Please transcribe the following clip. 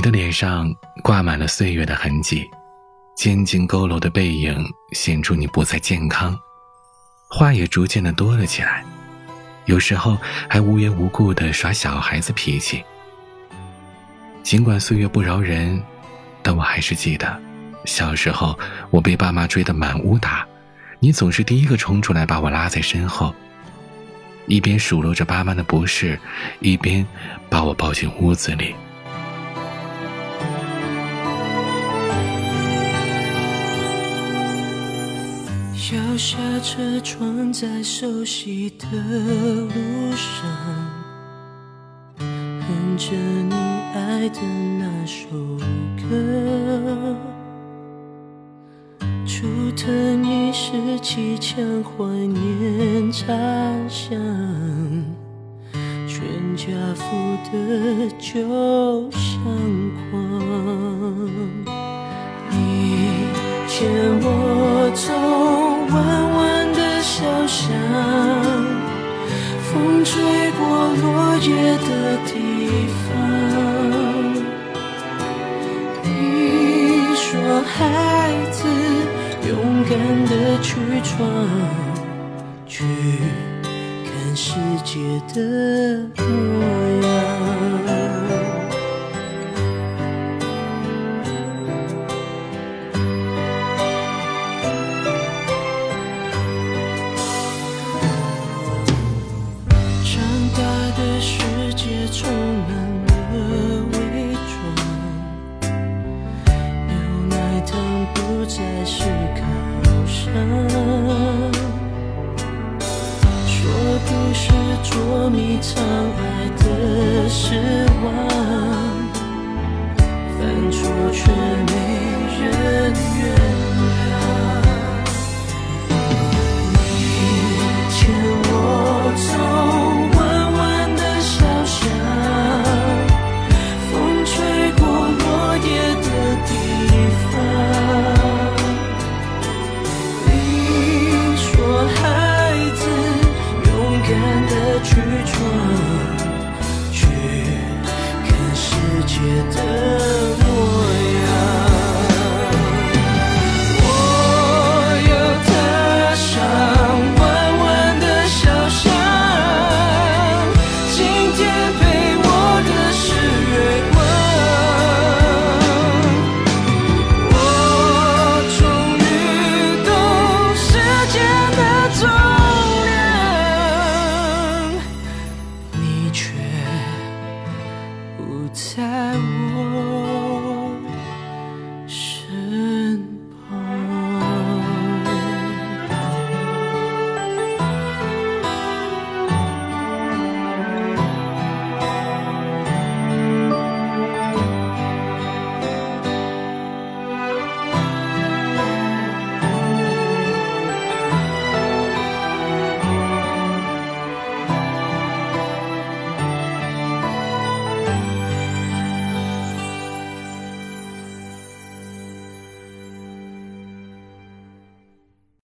你的脸上挂满了岁月的痕迹，渐渐佝偻的背影显出你不再健康，话也逐渐的多了起来，有时候还无缘无故的耍小孩子脾气。尽管岁月不饶人，但我还是记得，小时候我被爸妈追得满屋打，你总是第一个冲出来把我拉在身后，一边数落着爸妈的不是，一边把我抱进屋子里。摇下车窗，在熟悉的路上，哼着你爱的那首歌。竹藤一时气枪，怀念茶香，全家福的旧相框。你牵我走。像，风吹过落叶的地方。你说，孩子，勇敢的去闯，去看世界的模样。不再是靠山，说不是捉迷藏，爱的失望。